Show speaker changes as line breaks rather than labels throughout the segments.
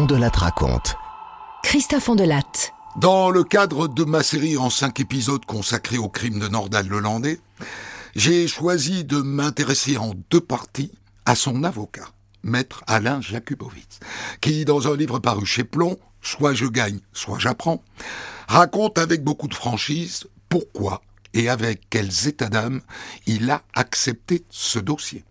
On de raconte.
Christophe Ondelatte.
Dans le cadre de ma série en cinq épisodes consacrés au crime de Nordal Lelandais, j'ai choisi de m'intéresser en deux parties à son avocat, maître Alain Jakubowicz, qui, dans un livre paru chez Plomb, Soit je gagne, soit j'apprends, raconte avec beaucoup de franchise pourquoi et avec quels états d'âme il a accepté ce dossier.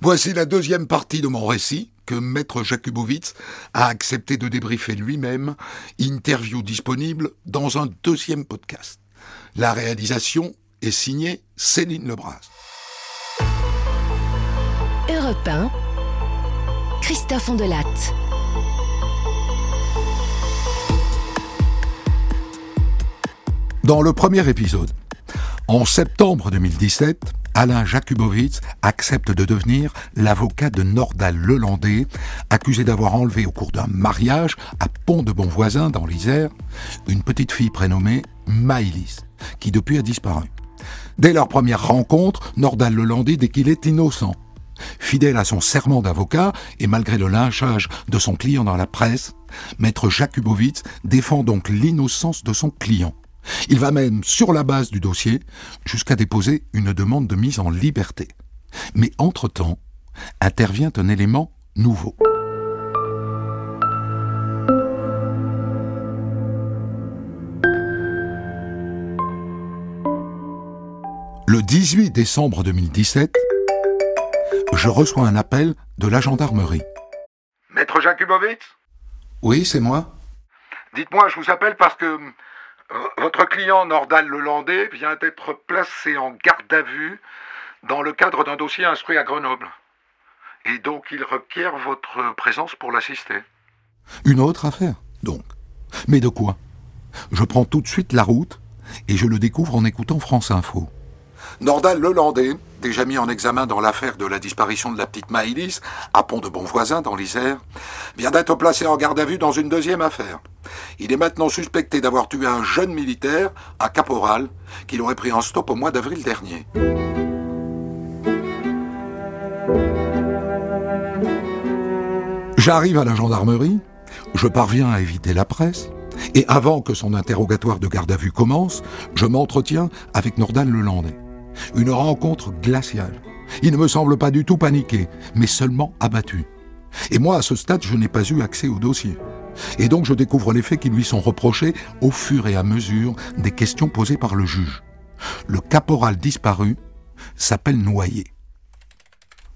Voici la deuxième partie de mon récit que Maître Jakubowicz a accepté de débriefer lui-même, interview disponible dans un deuxième podcast. La réalisation est signée Céline Lebras.
Europe 1, Christophe Ondelatte.
Dans le premier épisode, en septembre 2017, Alain Jakubowicz accepte de devenir l'avocat de Nordal Lelandais, accusé d'avoir enlevé au cours d'un mariage à Pont de Bonvoisin dans l'Isère une petite fille prénommée Maïlis, qui depuis a disparu. Dès leur première rencontre, Nordal Lelandais dit qu'il est innocent. Fidèle à son serment d'avocat et malgré le lynchage de son client dans la presse, maître Jakubowicz défend donc l'innocence de son client. Il va même, sur la base du dossier, jusqu'à déposer une demande de mise en liberté. Mais entre-temps, intervient un élément nouveau. Le 18 décembre 2017, je reçois un appel de la gendarmerie.
Maître Jakubowicz?
Oui, c'est moi.
Dites-moi, je vous appelle parce que votre client Nordal Lelandais vient d'être placé en garde à vue dans le cadre d'un dossier instruit à Grenoble. Et donc il requiert votre présence pour l'assister.
Une autre affaire, donc. Mais de quoi? Je prends tout de suite la route et je le découvre en écoutant France Info. Nordal Lelandais, déjà mis en examen dans l'affaire de la disparition de la petite Maïlis, à Pont de Bonvoisin, dans l'Isère, vient d'être placé en garde à vue dans une deuxième affaire. Il est maintenant suspecté d'avoir tué un jeune militaire, un caporal, qu'il aurait pris en stop au mois d'avril dernier. J'arrive à la gendarmerie, je parviens à éviter la presse, et avant que son interrogatoire de garde à vue commence, je m'entretiens avec Nordal Lelandais. Une rencontre glaciale. Il ne me semble pas du tout paniqué, mais seulement abattu. Et moi, à ce stade, je n'ai pas eu accès au dossier. Et donc je découvre les faits qui lui sont reprochés au fur et à mesure des questions posées par le juge. Le caporal disparu s'appelle Noyer.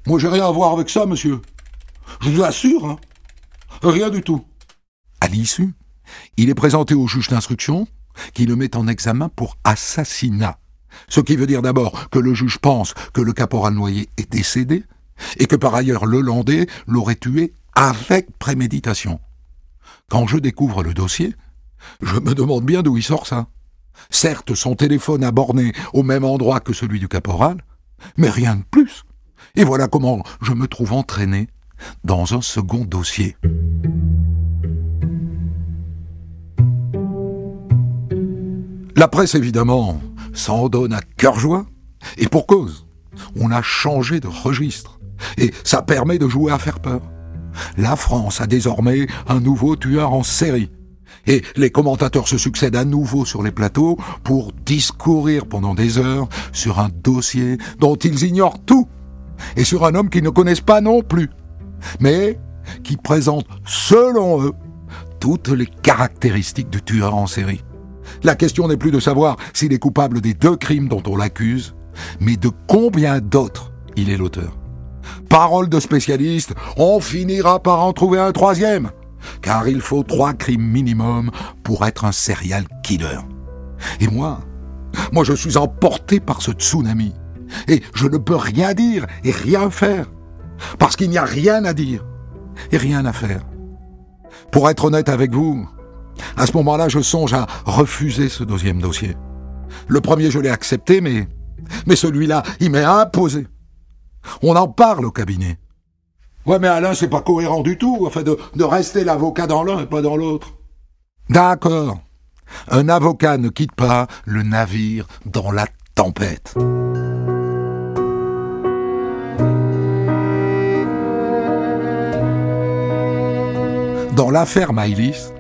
Moi j'ai rien à voir avec ça, monsieur. Je vous assure, hein. Rien du tout. À l'issue, il est présenté au juge d'instruction qui le met en examen pour assassinat. Ce qui veut dire d'abord que le juge pense que le caporal Noyer est décédé et que par ailleurs le Landais l'aurait tué avec préméditation. Quand je découvre le dossier, je me demande bien d'où il sort ça. Certes, son téléphone a borné au même endroit que celui du caporal, mais rien de plus. Et voilà comment je me trouve entraîné dans un second dossier. La presse, évidemment, s'en donne à cœur joie, et pour cause. On a changé de registre, et ça permet de jouer à faire peur. La France a désormais un nouveau tueur en série. Et les commentateurs se succèdent à nouveau sur les plateaux pour discourir pendant des heures sur un dossier dont ils ignorent tout, et sur un homme qu'ils ne connaissent pas non plus, mais qui présente, selon eux, toutes les caractéristiques du tueur en série. La question n'est plus de savoir s'il est coupable des deux crimes dont on l'accuse, mais de combien d'autres il est l'auteur. Parole de spécialiste, on finira par en trouver un troisième, car il faut trois crimes minimum pour être un serial killer. Et moi, moi je suis emporté par ce tsunami, et je ne peux rien dire et rien faire, parce qu'il n'y a rien à dire et rien à faire. Pour être honnête avec vous, à ce moment-là, je songe à refuser ce deuxième dossier. Le premier, je l'ai accepté, mais, celui-là, il m'est imposé. On en parle au cabinet. Ouais, mais Alain, c'est pas cohérent du tout, enfin, de, de rester l'avocat dans l'un et pas dans l'autre. D'accord. Un avocat ne quitte pas le navire dans la tempête. Dans l'affaire Maïlis,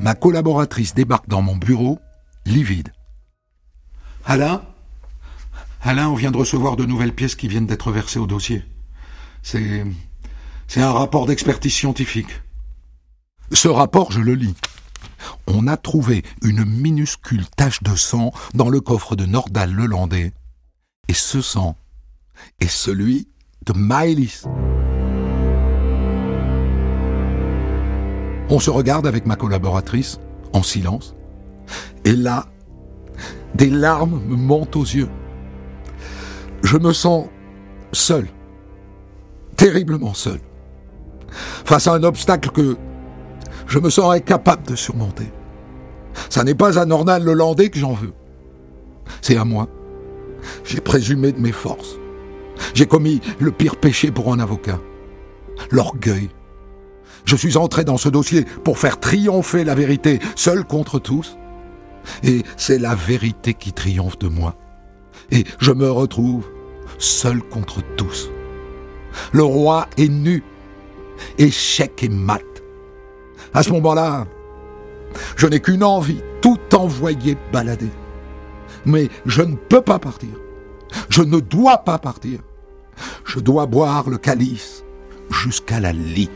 ma collaboratrice débarque dans mon bureau, livide. Alain? Alain, on vient de recevoir de nouvelles pièces qui viennent d'être versées au dossier. C'est. C'est un rapport d'expertise scientifique. Ce rapport, je le lis. On a trouvé une minuscule tache de sang dans le coffre de Nordal Lelandais. Et ce sang est celui de Maëlys. On se regarde avec ma collaboratrice, en silence. Et là, des larmes me montent aux yeux. Je me sens seul, terriblement seul, face à un obstacle que je me sens incapable de surmonter. Ça n'est pas à Nornal Lelandais que j'en veux. C'est à moi. J'ai présumé de mes forces. J'ai commis le pire péché pour un avocat. L'orgueil. Je suis entré dans ce dossier pour faire triompher la vérité, seul contre tous. Et c'est la vérité qui triomphe de moi. Et je me retrouve seul contre tous. Le roi est nu. Échec et mat. À ce moment-là, je n'ai qu'une envie, tout envoyer balader. Mais je ne peux pas partir. Je ne dois pas partir. Je dois boire le calice jusqu'à la lit.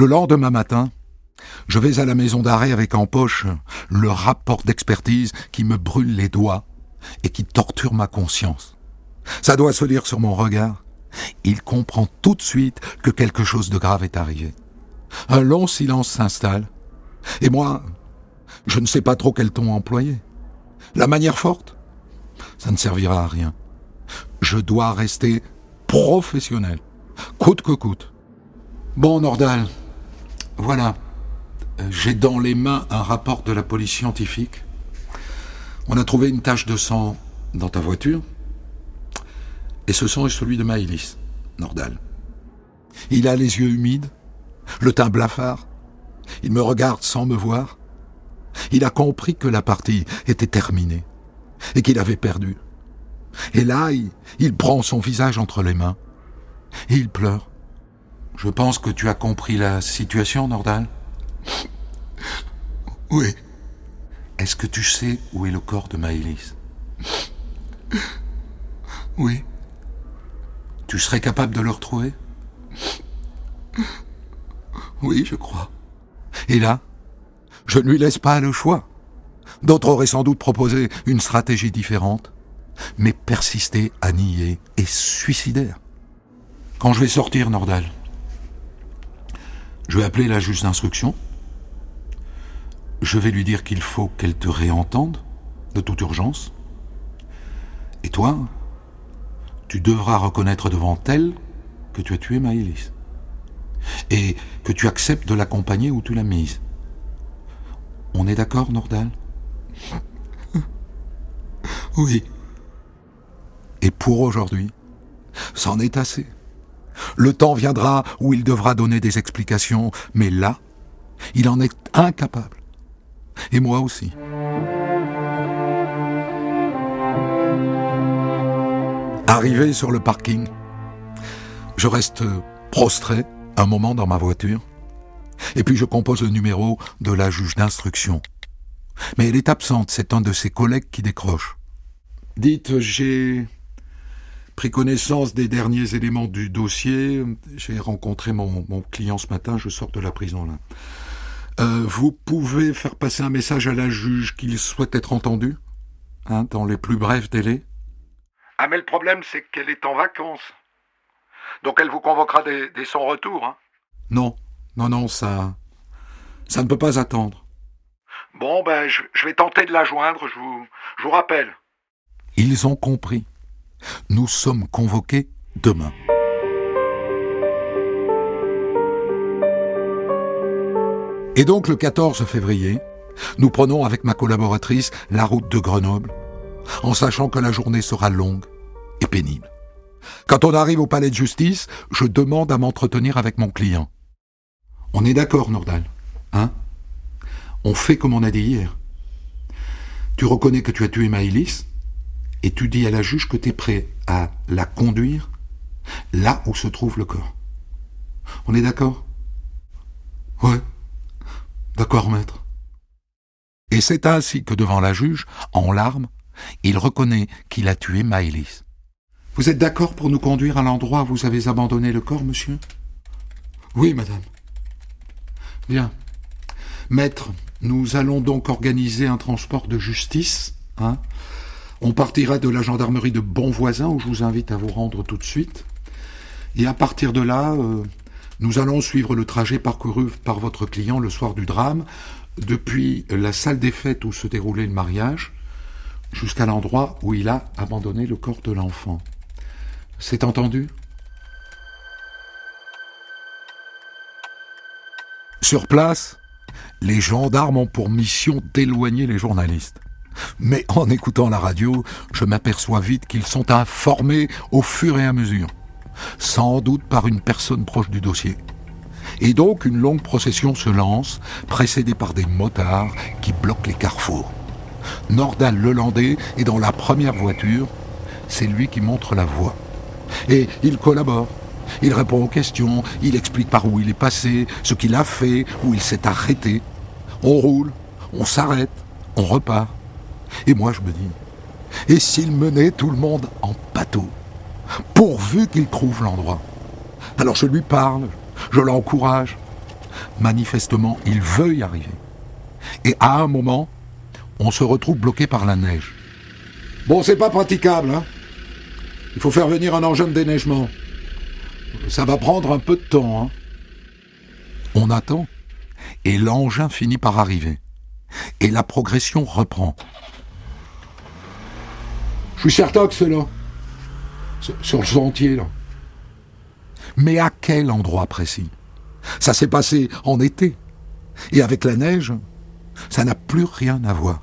Le lendemain matin, je vais à la maison d'arrêt avec en poche le rapport d'expertise qui me brûle les doigts et qui torture ma conscience. Ça doit se lire sur mon regard. Il comprend tout de suite que quelque chose de grave est arrivé. Un long silence s'installe. Et moi, je ne sais pas trop quel ton employer. La manière forte Ça ne servira à rien. Je dois rester professionnel, coûte que coûte. Bon, Nordal, voilà. J'ai dans les mains un rapport de la police scientifique. On a trouvé une tache de sang dans ta voiture. Et ce sang est celui de Maëlys, Nordal. Il a les yeux humides, le teint blafard. Il me regarde sans me voir. Il a compris que la partie était terminée et qu'il avait perdu. Et là, il, prend son visage entre les mains et il pleure. Je pense que tu as compris la situation, Nordal.
Oui.
Est-ce que tu sais où est le corps de Maëlys?
Oui.
Tu serais capable de le retrouver?
Oui, je crois.
Et là, je ne lui laisse pas le choix. D'autres auraient sans doute proposé une stratégie différente, mais persister à nier est suicidaire. Quand je vais sortir, Nordal, je vais appeler la juge d'instruction. Je vais lui dire qu'il faut qu'elle te réentende, de toute urgence. Et toi, tu devras reconnaître devant elle que tu as tué Maëlys. Et que tu acceptes de l'accompagner où tu l'as mise. On est d'accord, Nordal?
Oui.
Et pour aujourd'hui, c'en est assez. Le temps viendra où il devra donner des explications, mais là, il en est incapable. Et moi aussi. Arrivé sur le parking, je reste prostré un moment dans ma voiture, et puis je compose le numéro de la juge d'instruction. Mais elle est absente, c'est un de ses collègues qui décroche. Dites, j'ai pris connaissance des derniers éléments du dossier. J'ai rencontré mon, mon, client ce matin, je sors de la prison là. Euh, vous pouvez faire passer un message à la juge qu'il souhaite être entendu hein, dans les plus brefs délais
Ah mais le problème c'est qu'elle est en vacances. Donc elle vous convoquera dès, dès son retour. Hein.
Non, non, non, ça... ça ne peut pas attendre.
Bon, ben je, je vais tenter de la joindre, je vous, je vous rappelle.
Ils ont compris. Nous sommes convoqués demain. Et donc le 14 février, nous prenons avec ma collaboratrice la route de Grenoble, en sachant que la journée sera longue et pénible. Quand on arrive au palais de justice, je demande à m'entretenir avec mon client. On est d'accord, Nordal Hein? On fait comme on a dit hier. Tu reconnais que tu as tué Maëlys? Et tu dis à la juge que tu es prêt à la conduire là où se trouve le corps. On est d'accord? Ouais. D'accord, maître. Et c'est ainsi que devant la juge, en larmes, il reconnaît qu'il a tué Maëlys. Vous êtes d'accord pour nous conduire à l'endroit où vous avez abandonné le corps, monsieur? Oui, madame. Bien. Maître, nous allons donc organiser un transport de justice. Hein On partira de la gendarmerie de Bonvoisin, où je vous invite à vous rendre tout de suite. Et à partir de là, euh, nous allons suivre le trajet parcouru par votre client le soir du drame, depuis la salle des fêtes où se déroulait le mariage, jusqu'à l'endroit où il a abandonné le corps de l'enfant. C'est entendu? Sur place, les gendarmes ont pour mission d'éloigner les journalistes. Mais en écoutant la radio, je m'aperçois vite qu'ils sont informés au fur et à mesure, sans doute par une personne proche du dossier. Et donc une longue procession se lance, précédée par des motards qui bloquent les carrefours. Nordal Lelandais est dans la première voiture, c'est lui qui montre la voie. Et il collabore. Il répond aux questions, il explique par où il est passé, ce qu'il a fait, où il s'est arrêté. On roule, on s'arrête, on repart. Et moi je me dis, et s'il menait tout le monde en bateau, pourvu qu'il trouve l'endroit Alors je lui parle, je l'encourage. Manifestement, il veut y arriver. Et à un moment, on se retrouve bloqué par la neige. Bon, c'est pas praticable, hein Il faut faire venir un engin de déneigement. Ça va prendre un peu de temps, hein On attend, et l'engin finit par arriver. Et la progression reprend. Je suis certain que c'est là. Sur le sentier, là. Mais à quel endroit précis? Ça s'est passé en été. Et avec la neige, ça n'a plus rien à voir.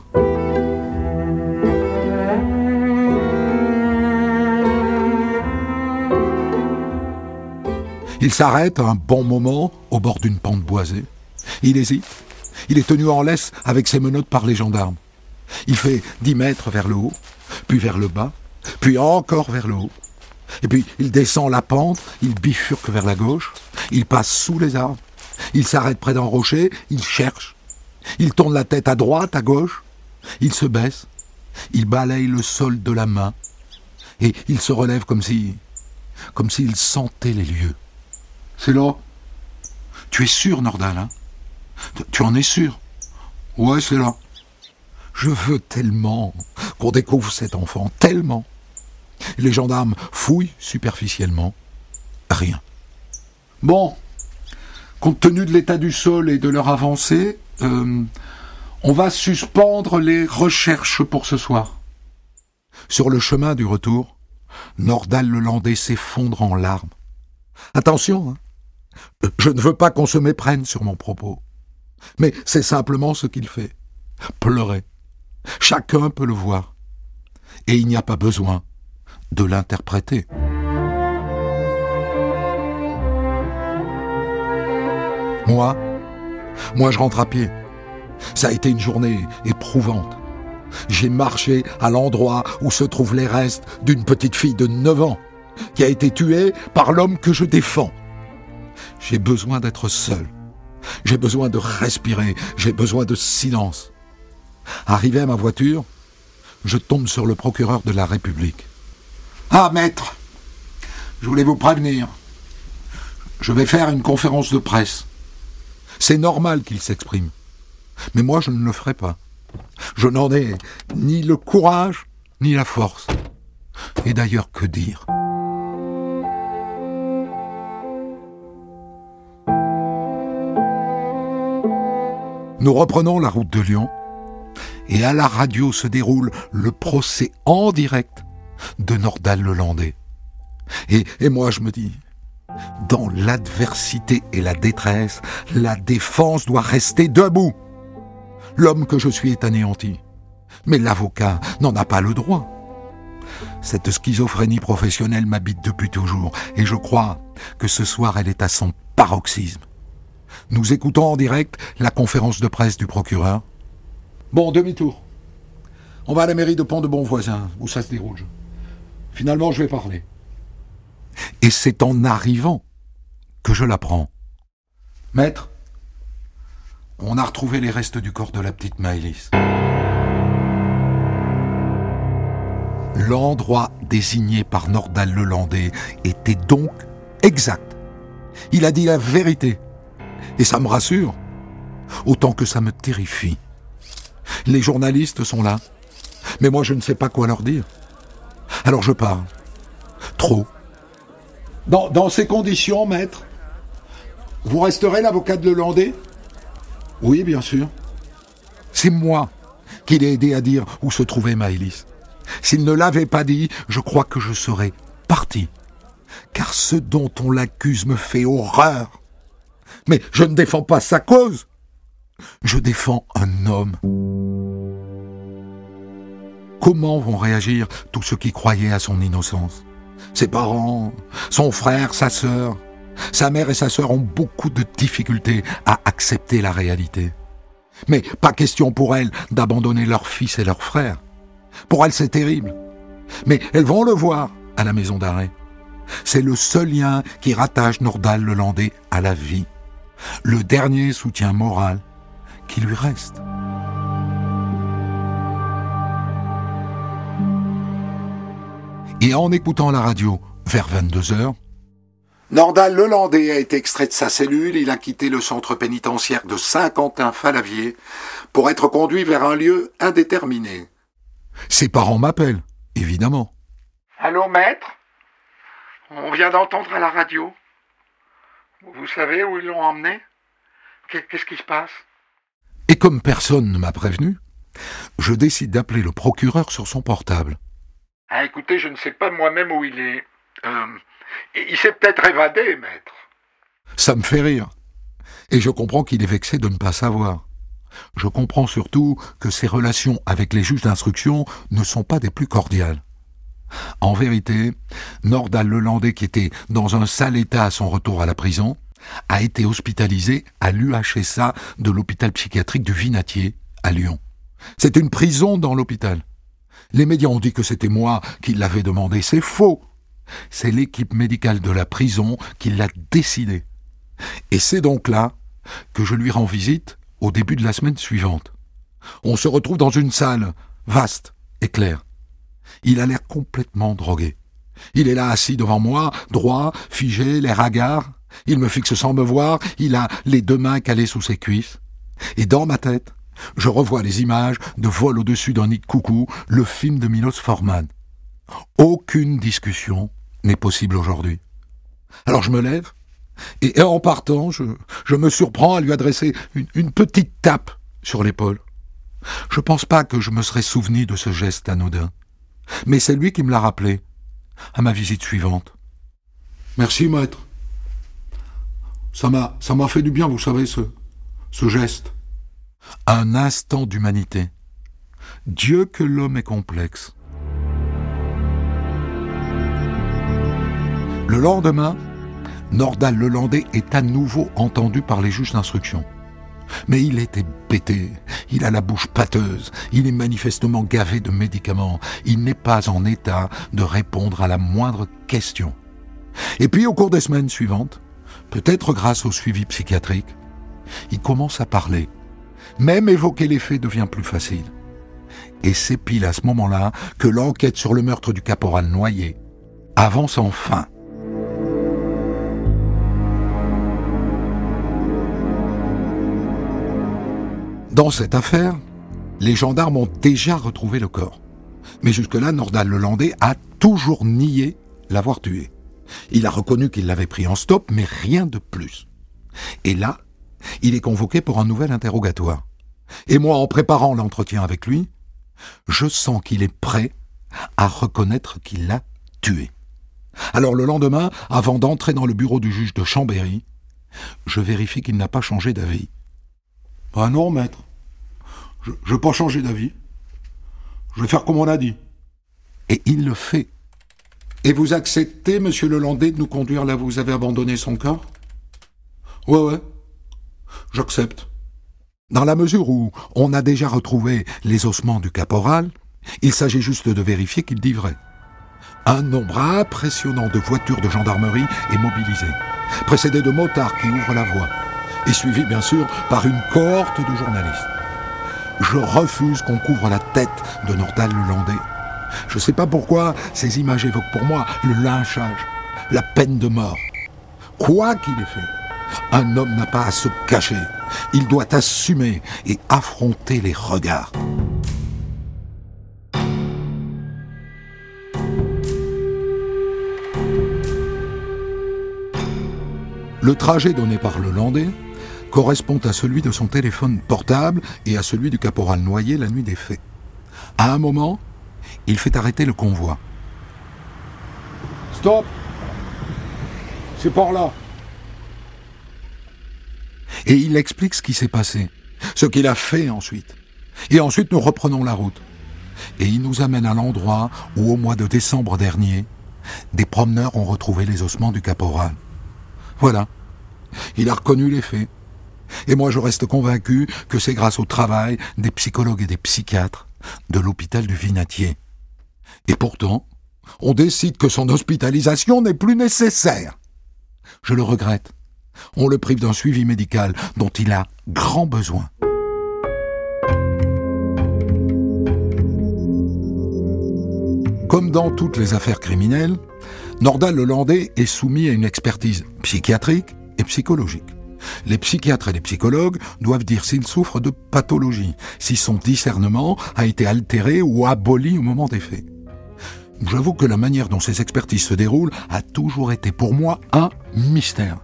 Il s'arrête un bon moment au bord d'une pente boisée. Il hésite. Il est tenu en laisse avec ses menottes par les gendarmes. Il fait dix mètres vers le haut, puis vers le bas, puis encore vers le haut. Et puis il descend la pente, il bifurque vers la gauche, il passe sous les arbres, il s'arrête près d'un rocher, il cherche, il tourne la tête à droite, à gauche, il se baisse, il balaye le sol de la main, et il se relève comme si. comme s'il sentait les lieux. C'est là. Tu es sûr, Nordal, hein? Tu en es sûr? Ouais, c'est là. Je veux tellement qu'on découvre cet enfant, tellement. Les gendarmes fouillent superficiellement. Rien. Bon, compte tenu de l'état du sol et de leur avancée, euh, on va suspendre les recherches pour ce soir. Sur le chemin du retour, Nordal le Landais s'effondre en larmes. Attention, hein. je ne veux pas qu'on se méprenne sur mon propos, mais c'est simplement ce qu'il fait. Pleurer. Chacun peut le voir. Et il n'y a pas besoin de l'interpréter. Moi, moi je rentre à pied. Ça a été une journée éprouvante. J'ai marché à l'endroit où se trouvent les restes d'une petite fille de 9 ans qui a été tuée par l'homme que je défends. J'ai besoin d'être seul. J'ai besoin de respirer. J'ai besoin de silence. Arrivé à ma voiture, je tombe sur le procureur de la République. Ah, maître, je voulais vous prévenir. Je vais faire une conférence de presse. C'est normal qu'il s'exprime. Mais moi, je ne le ferai pas. Je n'en ai ni le courage, ni la force. Et d'ailleurs, que dire? Nous reprenons la route de Lyon, et à la radio se déroule le procès en direct de Nordal Lelandais. Et, et moi, je me dis, dans l'adversité et la détresse, la défense doit rester debout. L'homme que je suis est anéanti. Mais l'avocat n'en a pas le droit. Cette schizophrénie professionnelle m'habite depuis toujours, et je crois que ce soir elle est à son paroxysme. Nous écoutons en direct la conférence de presse du procureur. Bon, demi-tour. On va à la mairie de Pont de Bonvoisin, où ça se déroule. Finalement, je vais parler. Et c'est en arrivant que je l'apprends. Maître, on a retrouvé les restes du corps de la petite Maëlys. L'endroit désigné par Nordal Lelandais était donc exact. Il a dit la vérité. Et ça me rassure, autant que ça me terrifie. Les journalistes sont là, mais moi je ne sais pas quoi leur dire. Alors je parle. Trop. Dans, dans ces conditions, maître, vous resterez l'avocat de Lelandais? Oui, bien sûr. C'est moi qui l'ai aidé à dire où se trouvait Maëlys. S'il ne l'avait pas dit, je crois que je serais parti. Car ce dont on l'accuse me fait horreur. Mais je ne défends pas sa cause. Je défends un homme. Comment vont réagir tous ceux qui croyaient à son innocence? Ses parents, son frère, sa sœur. Sa mère et sa sœur ont beaucoup de difficultés à accepter la réalité. Mais pas question pour elles d'abandonner leur fils et leur frère. Pour elles, c'est terrible. Mais elles vont le voir à la maison d'arrêt. C'est le seul lien qui rattache Nordal le Landais à la vie. Le dernier soutien moral qui lui reste. Et en écoutant la radio vers 22 heures, Nordal Lelandais a été extrait de sa cellule, il a quitté le centre pénitentiaire de Saint-Quentin-Falavier pour être conduit vers un lieu indéterminé. Ses parents m'appellent, évidemment.
Allô, maître? On vient d'entendre à la radio. Vous savez où ils l'ont emmené? Qu'est-ce qui se passe?
Et comme personne ne m'a prévenu, je décide d'appeler le procureur sur son portable.
Ah, écoutez, je ne sais pas moi-même où il est. Euh, il s'est peut-être évadé, maître.
Ça me fait rire. Et je comprends qu'il est vexé de ne pas savoir. Je comprends surtout que ses relations avec les juges d'instruction ne sont pas des plus cordiales. En vérité, Nordal Lelandais, qui était dans un sale état à son retour à la prison, a été hospitalisé à l'UHSA de l'hôpital psychiatrique du Vinatier, à Lyon. C'est une prison dans l'hôpital. Les médias ont dit que c'était moi qui l'avais demandé. C'est faux. C'est l'équipe médicale de la prison qui l'a décidé. Et c'est donc là que je lui rends visite au début de la semaine suivante. On se retrouve dans une salle vaste et claire. Il a l'air complètement drogué. Il est là assis devant moi, droit, figé, l'air hagard. Il me fixe sans me voir, il a les deux mains calées sous ses cuisses. Et dans ma tête, je revois les images de vol au-dessus d'un nid de coucou, le film de Milos Forman. Aucune discussion n'est possible aujourd'hui. Alors je me lève, et en partant, je, me surprends à lui adresser une, petite tape sur l'épaule. Je pense pas que je me serais souvenu de ce geste anodin. Mais c'est lui qui me l'a rappelé, à ma visite suivante. Merci, maître. Ça m'a, fait du bien, vous savez, ce, ce geste. Un instant d'humanité. Dieu que l'homme est complexe. Le lendemain, Nordal Lelandais est à nouveau entendu par les juges d'instruction. Mais il était pété, il a la bouche pâteuse, il est manifestement gavé de médicaments, il n'est pas en état de répondre à la moindre question. Et puis au cours des semaines suivantes, peut-être grâce au suivi psychiatrique, il commence à parler. Même évoquer les faits devient plus facile. Et c'est pile à ce moment-là que l'enquête sur le meurtre du caporal Noyer avance enfin. Dans cette affaire, les gendarmes ont déjà retrouvé le corps. Mais jusque-là, Nordal Lelandais a toujours nié l'avoir tué. Il a reconnu qu'il l'avait pris en stop, mais rien de plus. Et là, il est convoqué pour un nouvel interrogatoire. Et moi, en préparant l'entretien avec lui, je sens qu'il est prêt à reconnaître qu'il l'a tué. Alors le lendemain, avant d'entrer dans le bureau du juge de Chambéry, je vérifie qu'il n'a pas changé d'avis. Ah non, maître. Je ne veux pas changer d'avis. Je vais faire comme on a dit. Et il le fait. Et vous acceptez, monsieur Lelandais, de nous conduire là où vous avez abandonné son corps? Ouais, ouais. J'accepte. Dans la mesure où on a déjà retrouvé les ossements du caporal, il s'agit juste de vérifier qu'il dit vrai. Un nombre impressionnant de voitures de gendarmerie est mobilisé, précédé de motards qui ouvrent la voie, et suivi bien sûr par une cohorte de journalistes. Je refuse qu'on couvre la tête de Nordal le Landais. Je ne sais pas pourquoi ces images évoquent pour moi le lynchage, la peine de mort. Quoi qu'il ait fait, un homme n'a pas à se cacher. Il doit assumer et affronter les regards. Le trajet donné par le Landais correspond à celui de son téléphone portable et à celui du caporal Noyer la nuit des faits. À un moment, il fait arrêter le convoi.
Stop C'est par là.
Et il explique ce qui s'est passé, ce qu'il a fait ensuite. Et ensuite, nous reprenons la route. Et il nous amène à l'endroit où, au mois de décembre dernier, des promeneurs ont retrouvé les ossements du caporal. Voilà. Il a reconnu les faits. Et moi, je reste convaincu que c'est grâce au travail des psychologues et des psychiatres de l'hôpital du Vinatier. Et pourtant, on décide que son hospitalisation n'est plus nécessaire. Je le regrette. On le prive d'un suivi médical dont il a grand besoin. Comme dans toutes les affaires criminelles, Nordal Lelandais est soumis à une expertise psychiatrique et psychologique. Les psychiatres et les psychologues doivent dire s'il souffre de pathologie, si son discernement a été altéré ou aboli au moment des faits. J'avoue que la manière dont ces expertises se déroulent a toujours été pour moi un mystère.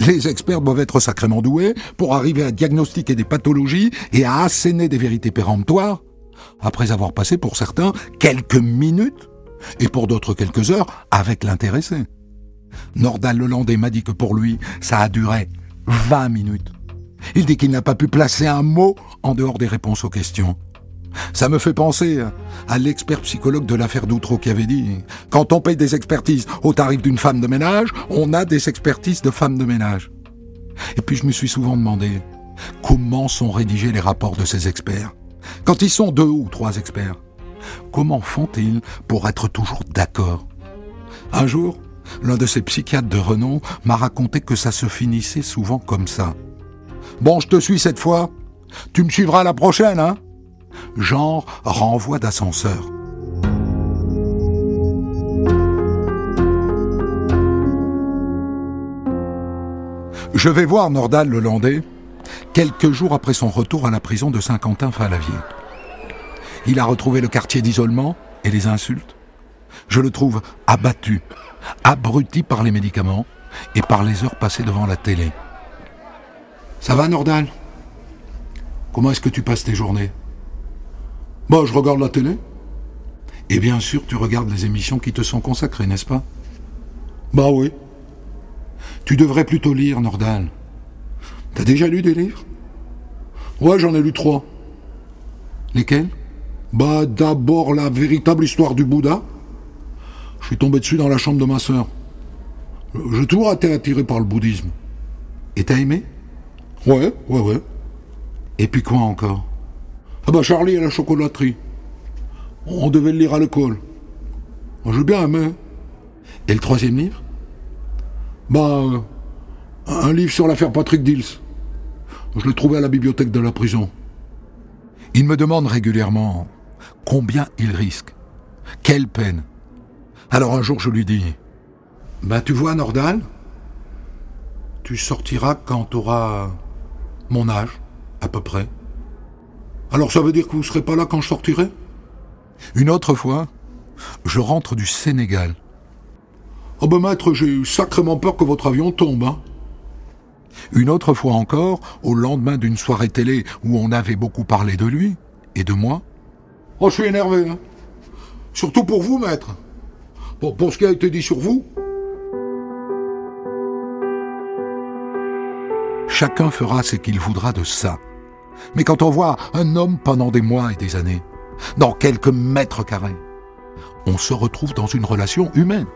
Les experts doivent être sacrément doués pour arriver à diagnostiquer des pathologies et à asséner des vérités péremptoires, après avoir passé pour certains quelques minutes et pour d'autres quelques heures avec l'intéressé. Nordal Lelandais m'a dit que pour lui, ça a duré 20 minutes. Il dit qu'il n'a pas pu placer un mot en dehors des réponses aux questions. Ça me fait penser à l'expert psychologue de l'affaire d'Outreau qui avait dit Quand on paye des expertises au tarif d'une femme de ménage, on a des expertises de femmes de ménage. Et puis je me suis souvent demandé comment sont rédigés les rapports de ces experts? Quand ils sont deux ou trois experts, comment font-ils pour être toujours d'accord? Un jour, l'un de ces psychiatres de renom m'a raconté que ça se finissait souvent comme ça. Bon, je te suis cette fois. Tu me suivras la prochaine, hein genre renvoi d'ascenseur. Je vais voir Nordal le Landais quelques jours après son retour à la prison de Saint-Quentin-Falavier. Il a retrouvé le quartier d'isolement et les insultes. Je le trouve abattu, abruti par les médicaments et par les heures passées devant la télé. Ça va, Nordal? Comment est-ce que tu passes tes journées? Bah, je regarde la télé. Et bien sûr, tu regardes les émissions qui te sont consacrées, n'est-ce pas? Bah oui. Tu devrais plutôt lire, Nordal. T'as déjà lu des livres? Ouais, j'en ai lu trois. Lesquels? Bah, d'abord la véritable histoire du Bouddha. Je suis tombé dessus dans la chambre de ma sœur. J'ai toujours été attiré par le bouddhisme. Et t'as aimé? Ouais, ouais, ouais. Et puis quoi encore? Ah bah Charlie et la chocolaterie. On devait le lire à l'école. J'ai bien aimé. Et le troisième livre? Bah, un livre sur l'affaire Patrick Dils. Je l'ai trouvé à la bibliothèque de la prison. Il me demande régulièrement combien il risque. Quelle peine. Alors un jour je lui dis Bah tu vois Nordal, tu sortiras quand tu auras mon âge, à peu près. Alors ça veut dire que vous ne serez pas là quand je sortirai? Une autre fois, je rentre du Sénégal. Oh ben maître, j'ai eu sacrément peur que votre avion tombe. Hein. Une autre fois encore, au lendemain d'une soirée télé où on avait beaucoup parlé de lui et de moi. Oh, je suis énervé. Hein. Surtout pour vous, maître. Pour, pour ce qui a été dit sur vous. Chacun fera ce qu'il voudra de ça. Mais quand on voit un homme pendant des mois et des années, dans quelques mètres carrés, on se retrouve dans une relation humaine.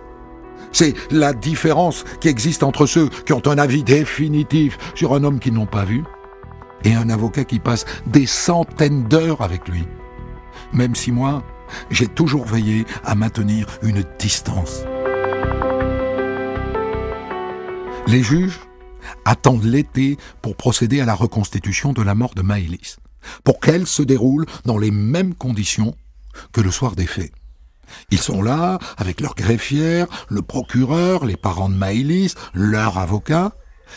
C'est la différence qui existe entre ceux qui ont un avis définitif sur un homme qu'ils n'ont pas vu et un avocat qui passe des centaines d'heures avec lui. Même si moi, j'ai toujours veillé à maintenir une distance. Les juges attendent l'été pour procéder à la reconstitution de la mort de Maëlys, pour qu'elle se déroule dans les mêmes conditions que le soir des faits. Ils sont là, avec leur greffière, le procureur, les parents de Maëlys, leur avocat,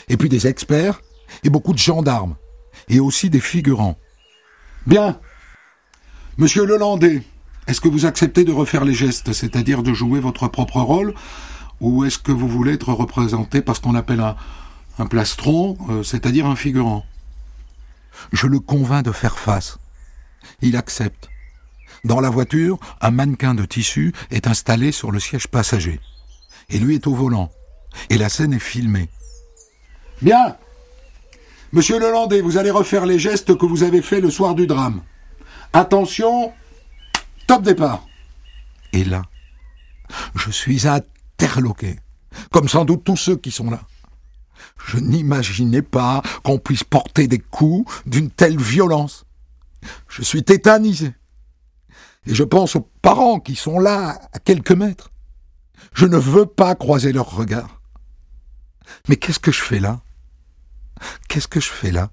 et puis des experts, et beaucoup de gendarmes, et aussi des figurants. Bien. Monsieur Lelandais, est-ce que vous acceptez de refaire les gestes, c'est-à-dire de jouer votre propre rôle, ou est-ce que vous voulez être représenté par ce qu'on appelle un, un plastron, euh, c'est-à-dire un figurant Je le convainc de faire face. Il accepte. Dans la voiture, un mannequin de tissu est installé sur le siège passager. Et lui est au volant. Et la scène est filmée. Bien. Monsieur Lelandais, vous allez refaire les gestes que vous avez faits le soir du drame. Attention, top départ. Et là, je suis interloqué, comme sans doute tous ceux qui sont là. Je n'imaginais pas qu'on puisse porter des coups d'une telle violence. Je suis tétanisé. Et je pense aux parents qui sont là, à quelques mètres. Je ne veux pas croiser leurs regards. Mais qu'est-ce que je fais là? Qu'est-ce que je fais là?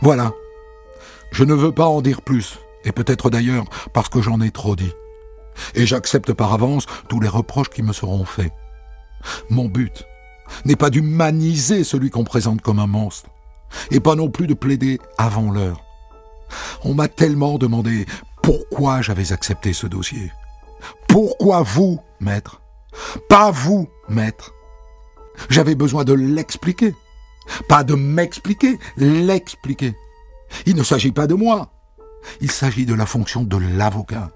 Voilà. Je ne veux pas en dire plus, et peut-être d'ailleurs parce que j'en ai trop dit. Et j'accepte par avance tous les reproches qui me seront faits. Mon but n'est pas d'humaniser celui qu'on présente comme un monstre, et pas non plus de plaider avant l'heure. On m'a tellement demandé pourquoi j'avais accepté ce dossier. Pourquoi vous, maître? Pas vous, maître. J'avais besoin de l'expliquer. Pas de m'expliquer, l'expliquer. Il ne s'agit pas de moi. Il s'agit de la fonction de l'avocat.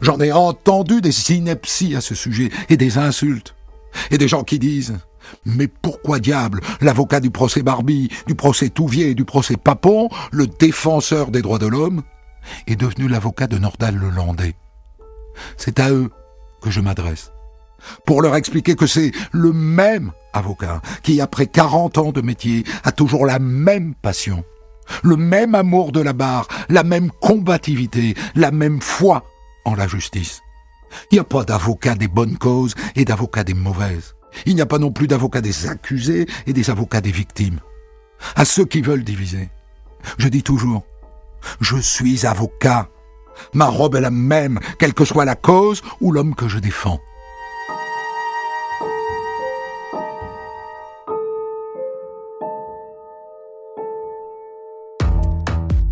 J'en ai entendu des inepties à ce sujet et des insultes. Et des gens qui disent mais pourquoi diable l'avocat du procès Barbie, du procès Touvier et du procès Papon, le défenseur des droits de l'homme, est devenu l'avocat de Nordal Lelandais? C'est à eux que je m'adresse. Pour leur expliquer que c'est le même avocat qui, après 40 ans de métier, a toujours la même passion, le même amour de la barre, la même combativité, la même foi la justice. Il n'y a pas d'avocat des bonnes causes et d'avocat des mauvaises. Il n'y a pas non plus d'avocat des accusés et des avocats des victimes. À ceux qui veulent diviser, je dis toujours, je suis avocat. Ma robe est la même, quelle que soit la cause ou l'homme que je défends.